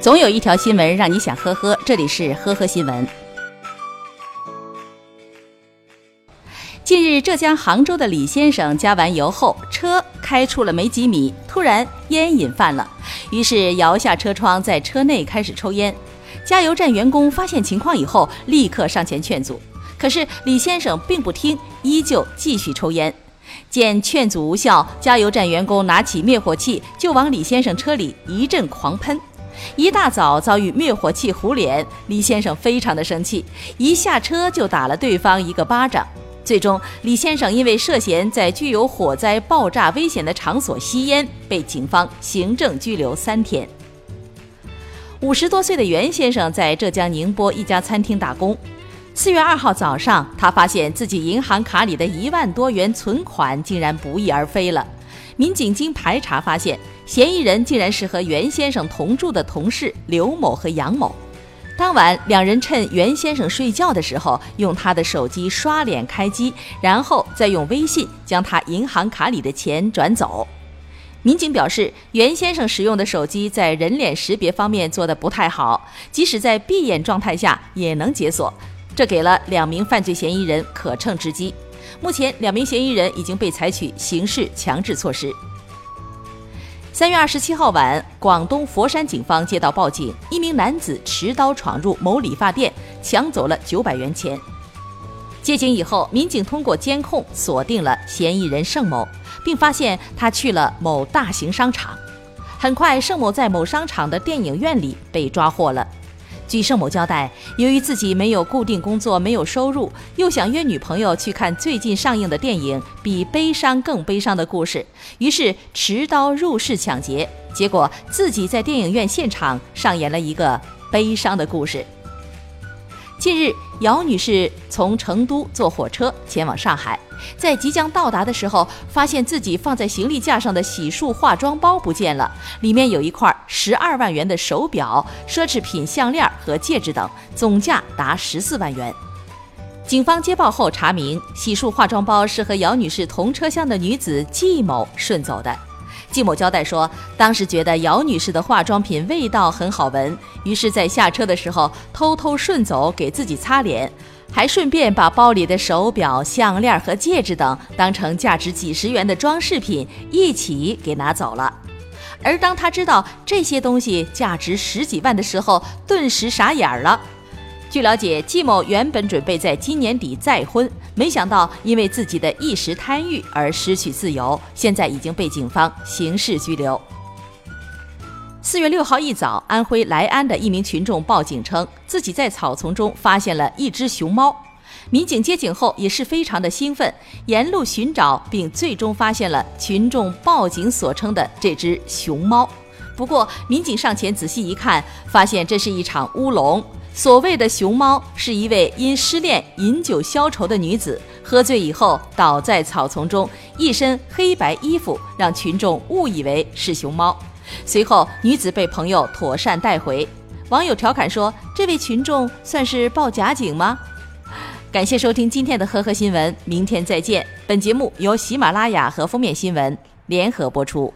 总有一条新闻让你想呵呵，这里是呵呵新闻。近日，浙江杭州的李先生加完油后，车开出了没几米，突然烟瘾犯了，于是摇下车窗，在车内开始抽烟。加油站员工发现情况以后，立刻上前劝阻，可是李先生并不听，依旧继续抽烟。见劝阻无效，加油站员工拿起灭火器就往李先生车里一阵狂喷。一大早遭遇灭火器糊脸，李先生非常的生气，一下车就打了对方一个巴掌。最终，李先生因为涉嫌在具有火灾爆炸危险的场所吸烟，被警方行政拘留三天。五十多岁的袁先生在浙江宁波一家餐厅打工。四月二号早上，他发现自己银行卡里的一万多元存款竟然不翼而飞了。民警经排查发现，嫌疑人竟然是和袁先生同住的同事刘某和杨某。当晚，两人趁袁先生睡觉的时候，用他的手机刷脸开机，然后再用微信将他银行卡里的钱转走。民警表示，袁先生使用的手机在人脸识别方面做得不太好，即使在闭眼状态下也能解锁，这给了两名犯罪嫌疑人可乘之机。目前，两名嫌疑人已经被采取刑事强制措施。三月二十七号晚，广东佛山警方接到报警，一名男子持刀闯入某理发店，抢走了九百元钱。接警以后，民警通过监控锁定了嫌疑人盛某，并发现他去了某大型商场。很快，盛某在某商场的电影院里被抓获了。据盛某交代，由于自己没有固定工作、没有收入，又想约女朋友去看最近上映的电影《比悲伤更悲伤的故事》，于是持刀入室抢劫，结果自己在电影院现场上演了一个悲伤的故事。近日，姚女士从成都坐火车前往上海，在即将到达的时候，发现自己放在行李架上的洗漱化妆包不见了，里面有一块十二万元的手表、奢侈品项链和戒指等，总价达十四万元。警方接报后查明，洗漱化妆包是和姚女士同车厢的女子季某顺走的。季某交代说，当时觉得姚女士的化妆品味道很好闻，于是，在下车的时候偷偷顺走给自己擦脸，还顺便把包里的手表、项链和戒指等当成价值几十元的装饰品一起给拿走了。而当他知道这些东西价值十几万的时候，顿时傻眼了。据了解，季某原本准备在今年底再婚，没想到因为自己的一时贪欲而失去自由，现在已经被警方刑事拘留。四月六号一早，安徽来安的一名群众报警称，自己在草丛中发现了一只熊猫。民警接警后也是非常的兴奋，沿路寻找，并最终发现了群众报警所称的这只熊猫。不过，民警上前仔细一看，发现这是一场乌龙。所谓的熊猫是一位因失恋饮酒消愁的女子，喝醉以后倒在草丛中，一身黑白衣服，让群众误以为是熊猫。随后，女子被朋友妥善带回。网友调侃说：“这位群众算是报假警吗？”感谢收听今天的呵呵新闻，明天再见。本节目由喜马拉雅和封面新闻联合播出。